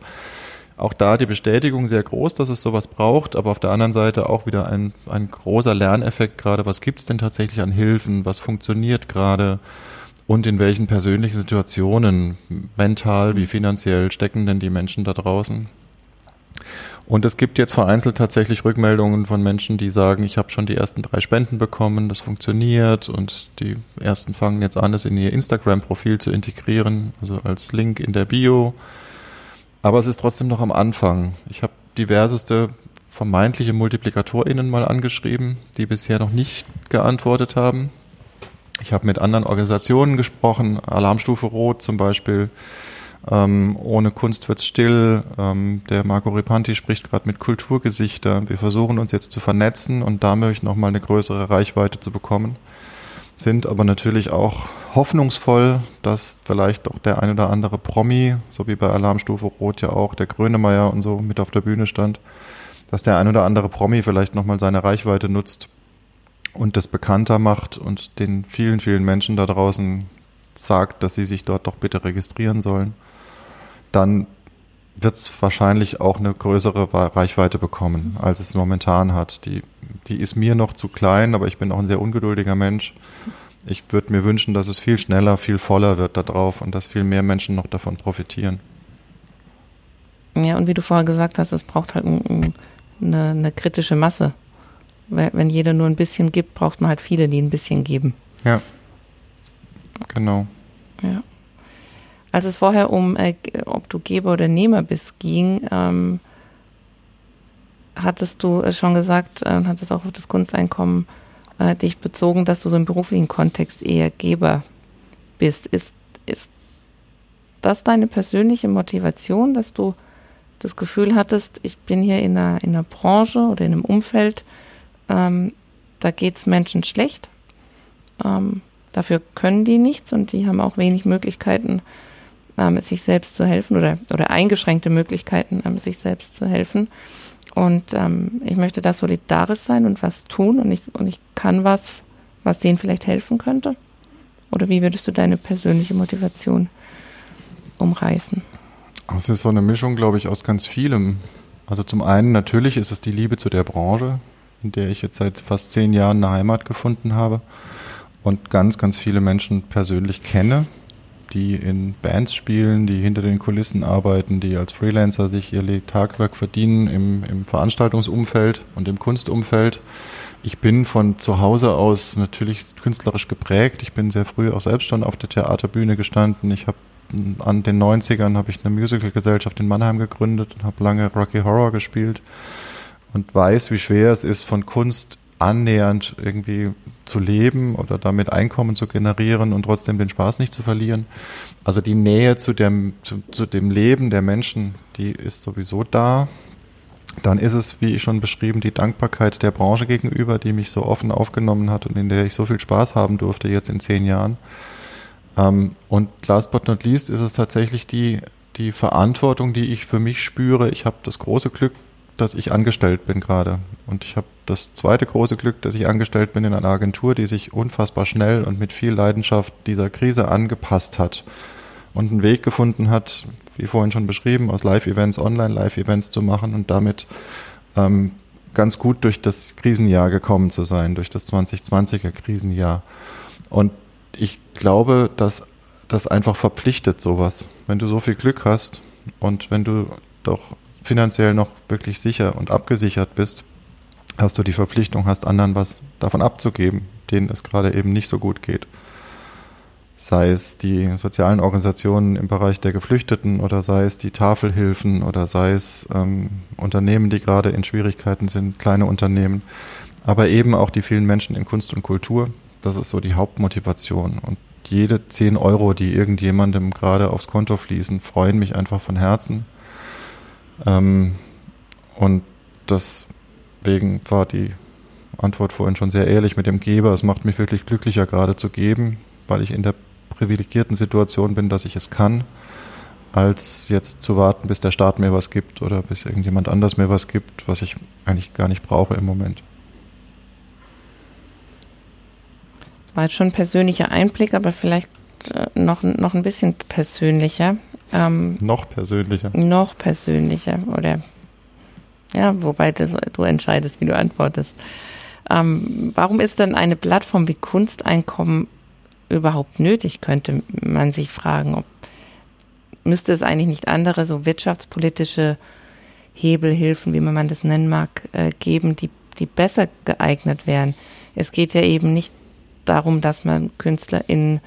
[SPEAKER 1] Auch da die Bestätigung sehr groß, dass es sowas braucht, aber auf der anderen Seite auch wieder ein, ein großer Lerneffekt gerade. Was gibt es denn tatsächlich an Hilfen? Was funktioniert gerade? Und in welchen persönlichen Situationen, mental wie finanziell, stecken denn die Menschen da draußen? Und es gibt jetzt vereinzelt tatsächlich Rückmeldungen von Menschen, die sagen, ich habe schon die ersten drei Spenden bekommen, das funktioniert und die ersten fangen jetzt an, es in ihr Instagram-Profil zu integrieren, also als Link in der Bio. Aber es ist trotzdem noch am Anfang. Ich habe diverseste vermeintliche MultiplikatorInnen mal angeschrieben, die bisher noch nicht geantwortet haben. Ich habe mit anderen Organisationen gesprochen, Alarmstufe Rot zum Beispiel, Ähm, ohne Kunst wird's still. Ähm, der Marco Ripanti spricht gerade mit Kulturgesichter. Wir versuchen uns jetzt zu vernetzen und damit nochmal eine größere Reichweite zu bekommen. Sind aber natürlich auch hoffnungsvoll, dass vielleicht auch der ein oder andere Promi, so wie bei Alarmstufe Rot ja auch der Grönemeyer und so mit auf der Bühne stand, dass der ein oder andere Promi vielleicht nochmal seine Reichweite nutzt und das bekannter macht und den vielen, vielen Menschen da draußen sagt, dass sie sich dort doch bitte registrieren sollen, dann wird es wahrscheinlich auch eine größere Reichweite bekommen, als es momentan hat. Die, die ist mir noch zu klein, aber ich bin auch ein sehr ungeduldiger Mensch. Ich würde mir wünschen, dass es viel schneller, viel voller wird da drauf und dass viel mehr Menschen noch davon profitieren.
[SPEAKER 2] Ja, und wie du vorher gesagt hast, es braucht halt eine, eine kritische Masse. Wenn jeder nur ein bisschen gibt, braucht man halt viele, die ein bisschen geben.
[SPEAKER 1] Ja. Genau.
[SPEAKER 2] Ja. Als es vorher um, äh, ob du Geber oder Nehmer bist, ging, ähm, hattest du schon gesagt, äh, hattest auch auf das Kunsteinkommen äh, dich bezogen, dass du so im beruflichen Kontext eher Geber bist. Ist, ist das deine persönliche Motivation, dass du das Gefühl hattest, ich bin hier in einer, in einer Branche oder in einem Umfeld, ähm, da geht es Menschen schlecht. Ähm, dafür können die nichts und die haben auch wenig Möglichkeiten, ähm, sich selbst zu helfen oder, oder eingeschränkte Möglichkeiten, ähm, sich selbst zu helfen. Und ähm, ich möchte da solidarisch sein und was tun und ich, und ich kann was, was denen vielleicht helfen könnte. Oder wie würdest du deine persönliche Motivation umreißen?
[SPEAKER 1] Es ist so eine Mischung, glaube ich, aus ganz vielem. Also zum einen natürlich ist es die Liebe zu der Branche, in der ich jetzt seit fast zehn Jahren eine Heimat gefunden habe und ganz, ganz viele Menschen persönlich kenne, die in Bands spielen, die hinter den Kulissen arbeiten, die als Freelancer sich ihr Tagwerk verdienen im, im Veranstaltungsumfeld und im Kunstumfeld. Ich bin von zu Hause aus natürlich künstlerisch geprägt. Ich bin sehr früh auch selbst schon auf der Theaterbühne gestanden. Ich habe an den 90ern habe ich eine Musicalgesellschaft in Mannheim gegründet und habe lange Rocky Horror gespielt und weiß, wie schwer es ist, von Kunst annähernd irgendwie zu leben oder damit Einkommen zu generieren und trotzdem den Spaß nicht zu verlieren. Also die Nähe zu dem, zu, zu dem Leben der Menschen, die ist sowieso da. Dann ist es, wie ich schon beschrieben, die Dankbarkeit der Branche gegenüber, die mich so offen aufgenommen hat und in der ich so viel Spaß haben durfte jetzt in zehn Jahren. Ähm, und last but not least ist es tatsächlich die, die Verantwortung, die ich für mich spüre. Ich habe das große Glück, dass ich angestellt bin gerade. Und ich habe das zweite große Glück, dass ich angestellt bin in einer Agentur, die sich unfassbar schnell und mit viel Leidenschaft dieser Krise angepasst hat und einen Weg gefunden hat, wie vorhin schon beschrieben, aus Live-Events Online-Live-Events zu machen und damit ähm, ganz gut durch das Krisenjahr gekommen zu sein, durch das 2020er Krisenjahr. Und ich glaube, dass das einfach verpflichtet sowas. Wenn du so viel Glück hast und wenn du doch finanziell noch wirklich sicher und abgesichert bist, hast du die Verpflichtung, hast anderen was davon abzugeben, denen es gerade eben nicht so gut geht. Sei es die sozialen Organisationen im Bereich der Geflüchteten oder sei es die Tafelhilfen oder sei es ähm, Unternehmen, die gerade in Schwierigkeiten sind, kleine Unternehmen, aber eben auch die vielen Menschen in Kunst und Kultur. Das ist so die Hauptmotivation. Und jede 10 Euro, die irgendjemandem gerade aufs Konto fließen, freuen mich einfach von Herzen. Ähm, und deswegen war die Antwort vorhin schon sehr ehrlich mit dem Geber. Es macht mich wirklich glücklicher, gerade zu geben, weil ich in der privilegierten Situation bin, dass ich es kann, als jetzt zu warten, bis der Staat mir was gibt oder bis irgendjemand anders mir was gibt, was ich eigentlich gar nicht brauche im Moment.
[SPEAKER 2] Das war jetzt schon ein persönlicher Einblick, aber vielleicht äh, noch, noch ein bisschen persönlicher.
[SPEAKER 1] Ähm, noch persönlicher.
[SPEAKER 2] Noch persönlicher, oder ja, wobei das, du entscheidest, wie du antwortest. Ähm, warum ist denn eine Plattform wie Kunsteinkommen überhaupt nötig, könnte man sich fragen. Ob, müsste es eigentlich nicht andere, so wirtschaftspolitische Hebelhilfen, wie man das nennen mag, äh, geben, die, die besser geeignet wären? Es geht ja eben nicht darum, dass man Künstler in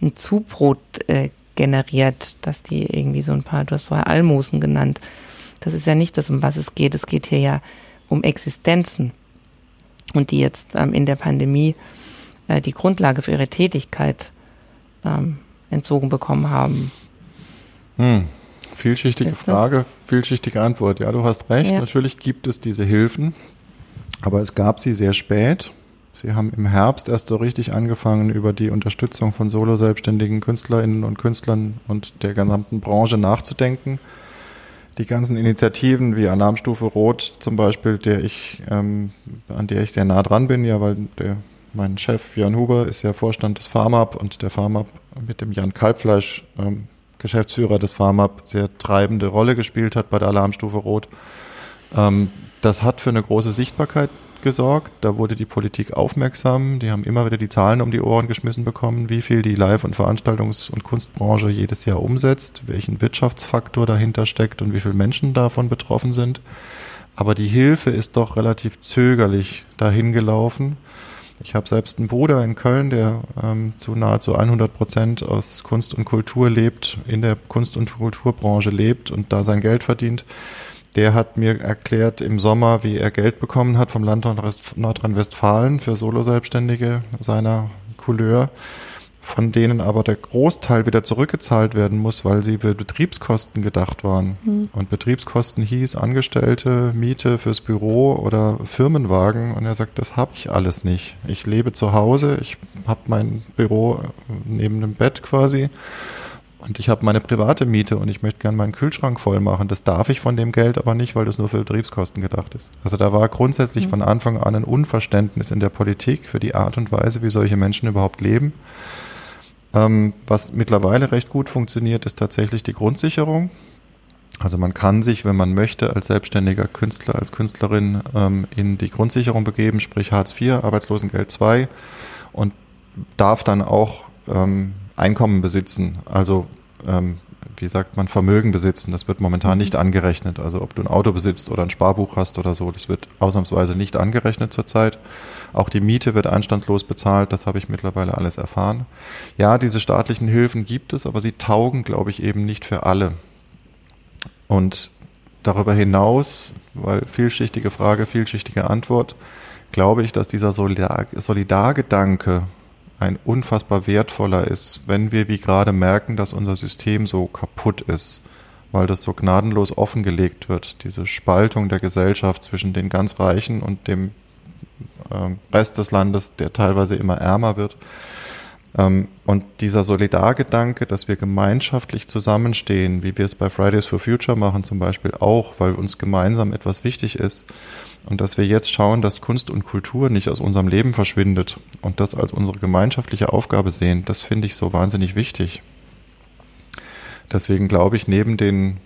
[SPEAKER 2] ein Zubrot äh, generiert, dass die irgendwie so ein paar, du hast vorher Almosen genannt. Das ist ja nicht das, um was es geht. Es geht hier ja um Existenzen. Und die jetzt ähm, in der Pandemie äh, die Grundlage für ihre Tätigkeit ähm, entzogen bekommen haben.
[SPEAKER 1] Hm. Vielschichtige Frage, vielschichtige Antwort. Ja, du hast recht. Ja. Natürlich gibt es diese Hilfen, aber es gab sie sehr spät. Sie haben im Herbst erst so richtig angefangen, über die Unterstützung von solo-selbstständigen Künstlerinnen und Künstlern und der gesamten Branche nachzudenken. Die ganzen Initiativen wie Alarmstufe Rot zum Beispiel, der ich, ähm, an der ich sehr nah dran bin, ja, weil der, mein Chef Jan Huber ist ja Vorstand des FarmUp und der FarmUp mit dem Jan Kalbfleisch, ähm, Geschäftsführer des FarmUp, sehr treibende Rolle gespielt hat bei der Alarmstufe Rot. Ähm, das hat für eine große Sichtbarkeit gesorgt. Da wurde die Politik aufmerksam. Die haben immer wieder die Zahlen um die Ohren geschmissen bekommen, wie viel die Live- und Veranstaltungs- und Kunstbranche jedes Jahr umsetzt, welchen Wirtschaftsfaktor dahinter steckt und wie viele Menschen davon betroffen sind. Aber die Hilfe ist doch relativ zögerlich dahin gelaufen. Ich habe selbst einen Bruder in Köln, der ähm, zu nahezu 100 Prozent aus Kunst und Kultur lebt, in der Kunst- und Kulturbranche lebt und da sein Geld verdient der hat mir erklärt im Sommer, wie er Geld bekommen hat vom Land Nordrhein-Westfalen für Solo-Selbstständige seiner Couleur, von denen aber der Großteil wieder zurückgezahlt werden muss, weil sie für Betriebskosten gedacht waren. Mhm. Und Betriebskosten hieß Angestellte, Miete fürs Büro oder Firmenwagen. Und er sagt, das habe ich alles nicht. Ich lebe zu Hause, ich habe mein Büro neben dem Bett quasi und ich habe meine private Miete und ich möchte gerne meinen Kühlschrank voll machen. Das darf ich von dem Geld aber nicht, weil das nur für Betriebskosten gedacht ist. Also da war grundsätzlich mhm. von Anfang an ein Unverständnis in der Politik für die Art und Weise, wie solche Menschen überhaupt leben. Ähm, was mittlerweile recht gut funktioniert, ist tatsächlich die Grundsicherung. Also man kann sich, wenn man möchte, als selbstständiger Künstler, als Künstlerin ähm, in die Grundsicherung begeben, sprich Hartz IV, Arbeitslosengeld II und darf dann auch ähm, Einkommen besitzen, also ähm, wie sagt man, Vermögen besitzen. Das wird momentan nicht angerechnet. Also ob du ein Auto besitzt oder ein Sparbuch hast oder so, das wird ausnahmsweise nicht angerechnet zurzeit. Auch die Miete wird einstandslos bezahlt, das habe ich mittlerweile alles erfahren. Ja, diese staatlichen Hilfen gibt es, aber sie taugen, glaube ich, eben nicht für alle. Und darüber hinaus, weil vielschichtige Frage, vielschichtige Antwort, glaube ich, dass dieser Solidar Solidargedanke ein unfassbar wertvoller ist, wenn wir wie gerade merken, dass unser System so kaputt ist, weil das so gnadenlos offengelegt wird, diese Spaltung der Gesellschaft zwischen den ganz Reichen und dem ähm, Rest des Landes, der teilweise immer ärmer wird. Ähm, und dieser Solidargedanke, dass wir gemeinschaftlich zusammenstehen, wie wir es bei Fridays for Future machen zum Beispiel auch, weil uns gemeinsam etwas wichtig ist, und dass wir jetzt schauen, dass Kunst und Kultur nicht aus unserem Leben verschwindet und das als unsere gemeinschaftliche Aufgabe sehen, das finde ich so wahnsinnig wichtig. Deswegen glaube ich, neben den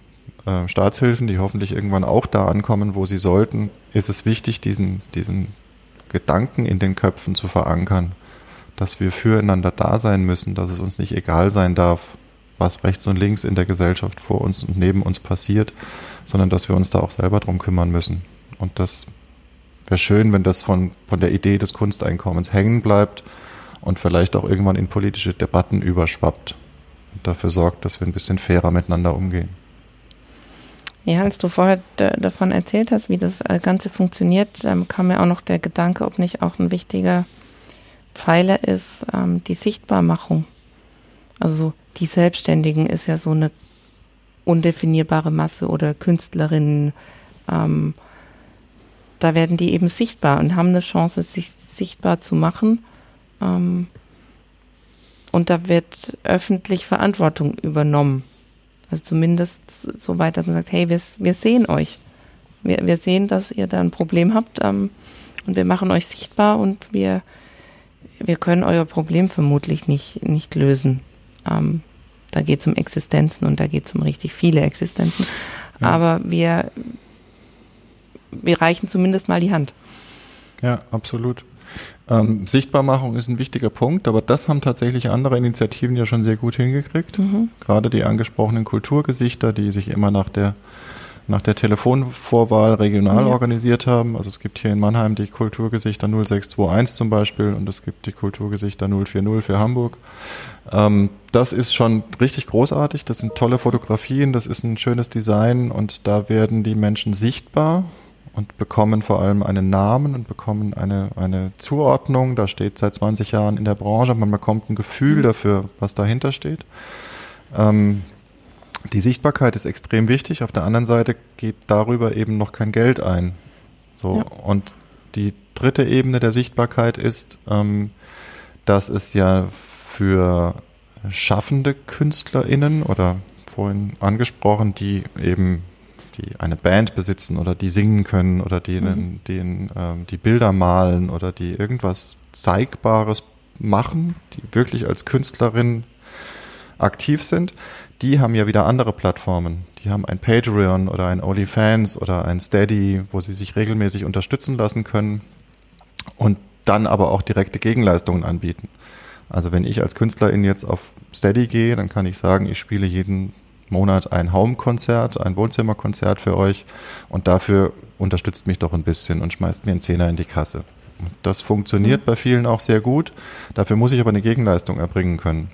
[SPEAKER 1] äh, Staatshilfen, die hoffentlich irgendwann auch da ankommen, wo sie sollten, ist es wichtig, diesen, diesen Gedanken in den Köpfen zu verankern, dass wir füreinander da sein müssen, dass es uns nicht egal sein darf, was rechts und links in der Gesellschaft vor uns und neben uns passiert, sondern dass wir uns da auch selber drum kümmern müssen. Und das wäre schön, wenn das von, von der Idee des Kunsteinkommens hängen bleibt und vielleicht auch irgendwann in politische Debatten überschwappt und dafür sorgt, dass wir ein bisschen fairer miteinander umgehen.
[SPEAKER 2] Ja, als du vorher davon erzählt hast, wie das äh, Ganze funktioniert, ähm, kam mir auch noch der Gedanke, ob nicht auch ein wichtiger Pfeiler ist, ähm, die Sichtbarmachung. Also die Selbstständigen ist ja so eine undefinierbare Masse oder Künstlerinnen, ähm, da werden die eben sichtbar und haben eine Chance, sich sichtbar zu machen. Ähm, und da wird öffentlich Verantwortung übernommen. Also zumindest so weit, dass man sagt, hey, wir, wir sehen euch. Wir, wir sehen, dass ihr da ein Problem habt ähm, und wir machen euch sichtbar und wir, wir können euer Problem vermutlich nicht, nicht lösen. Ähm, da geht es um Existenzen und da geht es um richtig viele Existenzen. Ja. Aber wir, wir reichen zumindest mal die Hand.
[SPEAKER 1] Ja, absolut. Ähm, Sichtbarmachung ist ein wichtiger Punkt, aber das haben tatsächlich andere Initiativen ja schon sehr gut hingekriegt. Mhm. Gerade die angesprochenen Kulturgesichter, die sich immer nach der nach der Telefonvorwahl regional ja. organisiert haben. Also es gibt hier in Mannheim die Kulturgesichter 0621 zum Beispiel und es gibt die Kulturgesichter 040 für Hamburg. Ähm, das ist schon richtig großartig. Das sind tolle Fotografien, das ist ein schönes Design und da werden die Menschen sichtbar und bekommen vor allem einen Namen und bekommen eine, eine Zuordnung. Da steht seit 20 Jahren in der Branche, man bekommt ein Gefühl mhm. dafür, was dahinter steht. Ähm, Die Sichtbarkeit ist extrem wichtig. Auf der anderen Seite geht darüber eben noch kein Geld ein. So. Ja. Und die dritte Ebene der Sichtbarkeit ist, ähm, dass es ja für schaffende KünstlerInnen oder vorhin angesprochen, die eben die eine Band besitzen oder die singen können oder die, mhm. die, ähm, die Bilder malen oder die irgendwas Zeigbares machen, die wirklich als Künstlerin aktiv sind, die haben ja wieder andere Plattformen. Die haben ein Patreon oder ein OnlyFans oder ein Steady, wo sie sich regelmäßig unterstützen lassen können und dann aber auch direkte Gegenleistungen anbieten. Also wenn ich als Künstlerin jetzt auf Steady gehe, dann kann ich sagen, ich spiele jeden Monat ein Home-Konzert, ein Wohnzimmerkonzert für euch und dafür unterstützt mich doch ein bisschen und schmeißt mir einen Zehner in die Kasse. Das funktioniert mhm. bei vielen auch sehr gut. Dafür muss ich aber eine Gegenleistung erbringen können.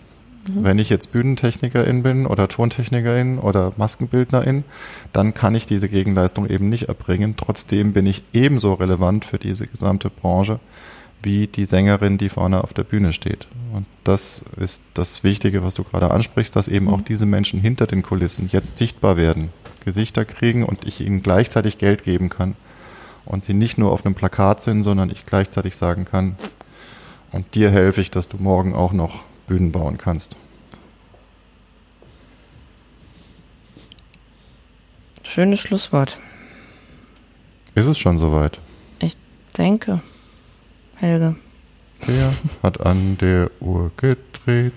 [SPEAKER 1] Mhm. Wenn ich jetzt Bühnentechnikerin bin oder Tontechnikerin oder Maskenbildnerin, dann kann ich diese Gegenleistung eben nicht erbringen. Trotzdem bin ich ebenso relevant für diese gesamte Branche wie die Sängerin, die vorne auf der Bühne steht. Und das ist das Wichtige, was du gerade ansprichst, dass eben mhm. auch diese Menschen hinter den Kulissen jetzt sichtbar werden, Gesichter kriegen und ich ihnen gleichzeitig Geld geben kann und sie nicht nur auf einem Plakat sind, sondern ich gleichzeitig sagen kann, und dir helfe ich, dass du morgen auch noch Bühnen bauen kannst.
[SPEAKER 2] Schönes Schlusswort.
[SPEAKER 1] Ist es schon soweit?
[SPEAKER 2] Ich denke. Helge.
[SPEAKER 1] Wer hat an der Uhr gedreht?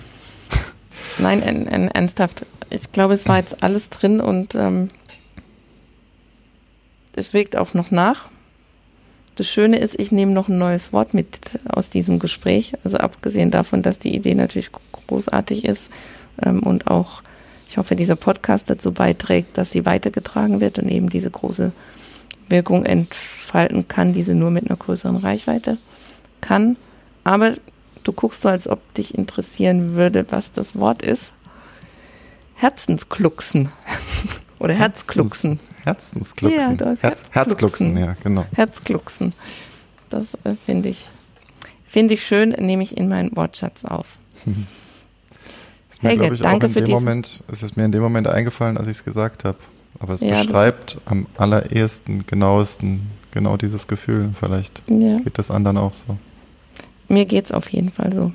[SPEAKER 2] Nein, ernsthaft. Ich glaube, es war jetzt alles drin und ähm, es wirkt auch noch nach. Das Schöne ist, ich nehme noch ein neues Wort mit aus diesem Gespräch. Also abgesehen davon, dass die Idee natürlich großartig ist ähm, und auch, ich hoffe, dieser Podcast dazu beiträgt, dass sie weitergetragen wird und eben diese große Wirkung entfalten kann, die sie nur mit einer größeren Reichweite kann. Aber du guckst so, als ob dich interessieren würde, was das Wort ist. Herzensklucksen. Oder Herzklucksen.
[SPEAKER 1] Herzensklucksen. Ja, Herz, Herzklucksen, ja, genau.
[SPEAKER 2] Herzklucksen. Das äh, finde ich, finde ich schön, nehme ich in meinen Wortschatz auf.
[SPEAKER 1] ist mir, Helge, ich, danke für diesen Moment, Es ist mir in dem Moment eingefallen, als ich es gesagt habe. Aber es ja, beschreibt am allerersten, genauesten genau dieses Gefühl. Vielleicht ja. geht das anderen auch so.
[SPEAKER 2] Mir geht es auf jeden Fall so.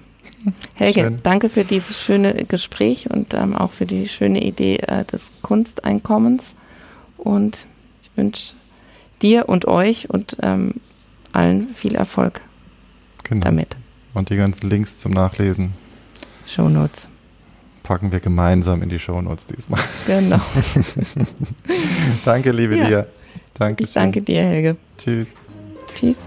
[SPEAKER 2] Helge, Schön. danke für dieses schöne Gespräch und ähm, auch für die schöne Idee äh, des Kunsteinkommens. Und ich wünsche dir und euch und ähm, allen viel Erfolg genau. damit.
[SPEAKER 1] Und die ganzen Links zum Nachlesen.
[SPEAKER 2] Shownotes.
[SPEAKER 1] Packen wir gemeinsam in die Shownotes diesmal.
[SPEAKER 2] Genau.
[SPEAKER 1] danke, liebe ja. dir.
[SPEAKER 2] Danke. Ich danke dir, Helge.
[SPEAKER 1] Tschüss.
[SPEAKER 2] Tschüss.